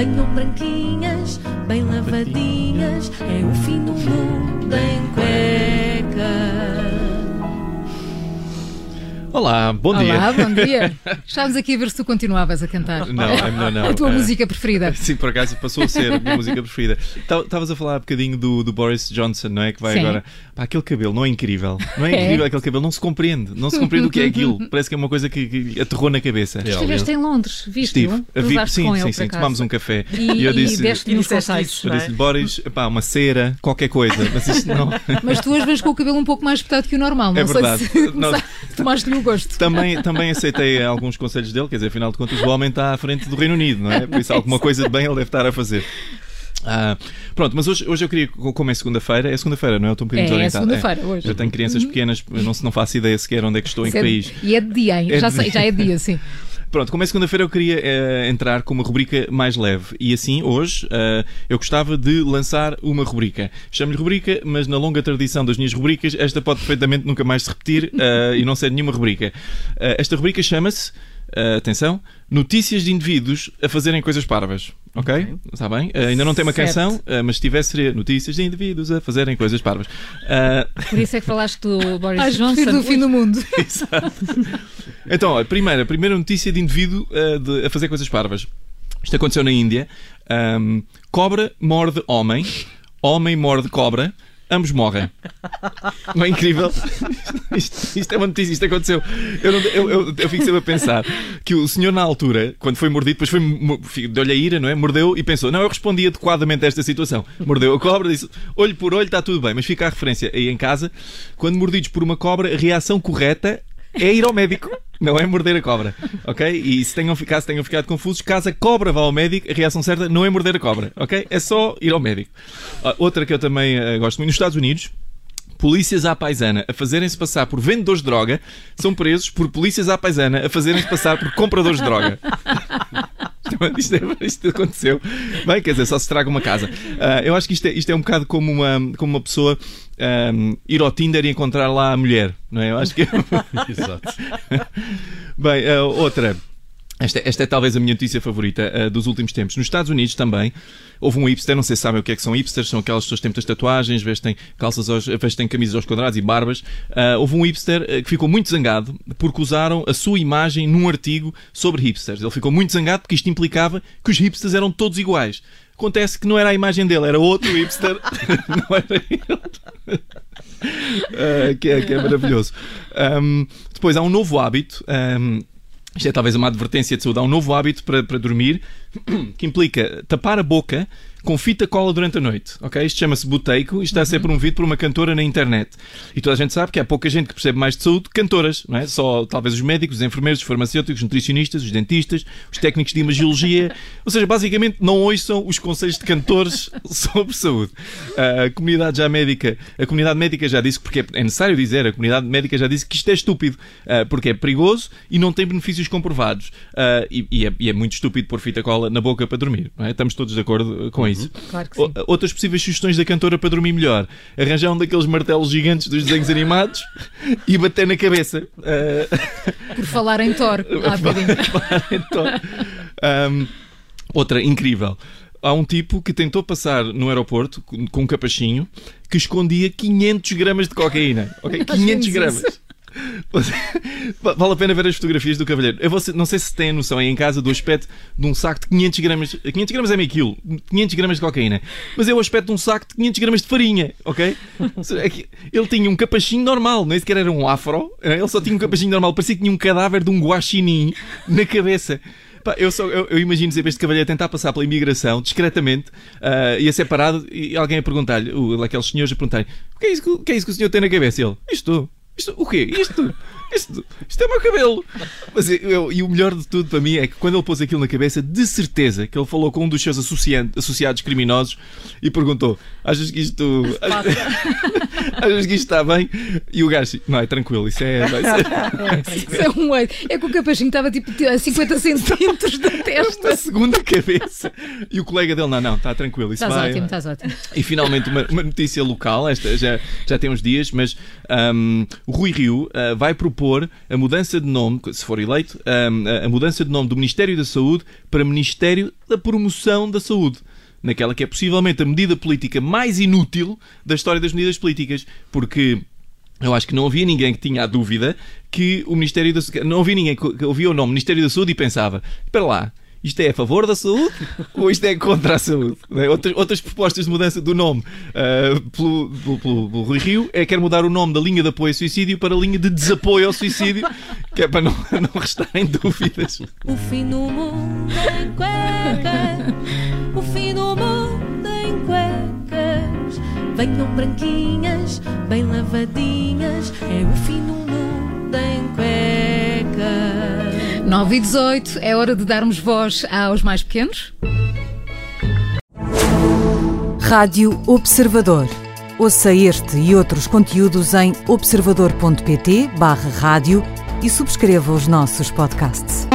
Venham branquinhas, bem lavadinhas, é o fim do mundo em Olá, bom dia. Olá, bom dia. Estávamos aqui a ver se tu continuavas a cantar. Não, é melhor não. A tua Eh, música preferida. Sim, por acaso passou a ser a minha música preferida. Estavas a falar um bocadinho do, do Boris Johnson, não é? Que vai Sim. agora. Pá, aquele cabelo não é incrível. Não é É. incrível aquele cabelo, não se compreende. Não se compreende o que é aquilo. Parece que é uma coisa que, que aterrou na cabeça. Estiveste em Londres, viste? Estive. A vi- sim, sim, sim. acaso. Tomámos um café. E, eu disse. e E disseste isso. eu não é? disse-lhe, Boris, pá, uma cera, qualquer coisa. Mas isto não. Mas tu hoje vens com o cabelo um pouco mais espetado que o normal. Não É verdade. sei se Não. tomaste-lhe o gosto. Também, também aceitei alguns conselhos dele, quer dizer, afinal de contas, o homem está à frente do Reino Unido, não é? Por isso, alguma coisa de bem ele deve estar a fazer. Ah, pronto, mas hoje, hoje eu queria, como é segunda-feira, é segunda-feira, não é? Eu estou um bocadinho É, é desorientado. segunda-feira, hoje. Eu tenho crianças pequenas, eu não, não faço ideia sequer onde é que estou, em que é- país. E é de dia, hein? É já, de sei, já é dia, sim. Pronto, como é segunda-feira, eu queria eh, entrar com uma rubrica mais leve. E assim, hoje, eh, eu gostava de lançar uma rubrica. Chamo-lhe rubrica, mas na longa tradição das minhas rubricas, esta pode perfeitamente nunca mais se repetir eh, e não ser nenhuma rubrica. Esta rubrica chama-se, atenção, Notícias de indivíduos a fazerem coisas parvas. Ok? Está bem? Eh, ainda não tem uma Certo. canção, eh, mas se tivesse seria Notícias de indivíduos a fazerem coisas parvas. Eh, Por isso é que falaste do Boris que Johnson. do fim do mundo. Exato. Então, a primeira, a primeira notícia de indivíduo uh, de- a fazer coisas parvas. Isto aconteceu na Índia. Um, cobra morde homem, homem morde cobra, ambos morrem. Não é incrível? Isto, isto é uma notícia, isto aconteceu. Eu, não- eu, eu, eu fico sempre a pensar que o senhor, na altura, quando foi mordido, depois foi, deu-lhe a ira, não é? Mordeu e pensou: não, eu respondi adequadamente a esta situação. Mordeu a cobra, disse: olho por olho, está tudo bem. Mas fica a referência aí em casa: quando mordidos por uma cobra, a reação correta é ir ao médico. Não é morder a cobra, ok? E se tenham, se tenham ficado confusos, caso a cobra vá ao médico, a reação certa não é morder a cobra, ok? É só ir ao médico. Ah, outra que eu também ah, gosto muito, nos Estados Unidos, polícias à paisana a fazerem-se passar por vendedores de droga são presos por polícias à paisana a fazerem-se passar por compradores de droga. Isto, é- isto aconteceu. Bem, quer dizer, só se traga uma casa. Ah, eu acho que isto é, isto é um bocado como uma, como uma pessoa ahm, ir ao Tinder e encontrar lá a mulher, não é? Eu acho que é. Exato. Bem, ah, outra. Esta, esta é talvez a minha notícia favorita ah, dos últimos tempos. Nos Estados Unidos também houve um hipster, não sei se sabem o que é que são hipsters, são aquelas pessoas que têm muitas tatuagens, vestem calças aos, vestem camisas aos quadrados e barbas. Ah, houve um hipster ah, que ficou muito zangado porque usaram a sua imagem num artigo sobre hipsters. Ele ficou muito zangado porque isto implicava que os hipsters eram todos iguais. Acontece que não era a imagem dele, era outro hipster, não era ele. Que, é, que é maravilhoso. Ahm, depois há um novo hábito. ahm, isto é talvez uma advertência de saúde. Há um novo hábito para, para dormir que implica tapar a boca com fita cola durante a noite. ok? Isto chama-se boteico e está a ser promovido por uma cantora na internet. E toda a gente sabe que há pouca gente que percebe mais de saúde que cantoras. Não é? Só talvez os médicos, os enfermeiros, os farmacêuticos, os nutricionistas, os dentistas, os técnicos de imagiologia. Ou seja, basicamente não ouçam os conselhos de cantores sobre saúde. Ah, A comunidade já médica, a comunidade médica já disse, porque é necessário dizer, a comunidade médica já disse que isto é estúpido, ah, porque é perigoso e não tem benefícios comprovados. Ah, e, é, e é muito estúpido pôr fita cola na boca para dormir. é? Estamos todos de acordo com isso. Claro que sim. Outras possíveis sugestões da cantora para dormir melhor: arranjar um daqueles martelos gigantes dos desenhos animados e bater na cabeça. Ah, Por falar em Thor, há bocadinho. então, ahm, outra incrível. Há um tipo que tentou passar no aeroporto com um capachinho que escondia 500 gramas de cocaína. Ok? 500 menos gramas. Vale a pena ver as fotografias do cavalheiro. Eu vou- não sei se têm noção aí em casa do aspecto de um saco de 500 gramas. 500 gramas é meio quilo. 500 gramas de cocaína. Mas é o aspecto de um saco de 500 gramas de farinha, ok? É Ele tinha um capachinho normal, nem sequer era um afro. eh, Ele só tinha um capachinho normal. Parecia que tinha um cadáver de um guaxinim na cabeça. Pá, eu, só, eu, eu imagino sempre este cavalheiro tentar passar pela imigração discretamente, ah, ia ser parado e alguém a perguntar-lhe, aqueles senhores a perguntar-lhe: o que, é isso, que- é isso que o senhor tem na cabeça? E ele: Isto, isto, o quê? Isto, isto, isto é o meu cabelo. Mas eu- eu- e o melhor de tudo para mim é que quando ele pôs aquilo na cabeça, de certeza que ele falou com um dos seus associados criminosos e perguntou: Achas que isto. Achas que isto está bem? E o gajo, disse, não, é tranquilo, isso é. Vai ser Isso é um oito. É que o capachinho estava tipo a 50 centímetros da testa. uma segunda cabeça. E o colega dele, não, não, está tranquilo, isso Estás vai. ótimo, estás ótimo. E finalmente uma, uma notícia local, esta já, já tem uns dias, mas o Rui Rio ah, vai propor propor a mudança de nome, se for eleito, a, a mudança de nome do Ministério da Saúde para Ministério da Promoção da Saúde naquela que é possivelmente a medida política mais inútil da história das medidas políticas, porque eu acho que não havia ninguém que tinha a dúvida que o Ministério da Saúde. Não havia ninguém que ouvia o nome Ministério da Saúde e pensava: espera lá, isto é a favor da saúde ou isto é contra a saúde? Outras, outras propostas de mudança do nome uh, pelo, pelo, pelo, pelo Rui Rio é quer mudar o nome da linha de apoio ao suicídio para a linha de desapoio ao suicídio, que é para não, não restarem dúvidas. O fim do mundo em cuecas, o fim do mundo em cuecas. Venham branquinhas, bem lavadinhas, é o fim do mundo 9 e 18, é hora de darmos voz aos mais pequenos. Rádio Observador. Ouça este e outros conteúdos em observador.pt/barra rádio e subscreva os nossos podcasts.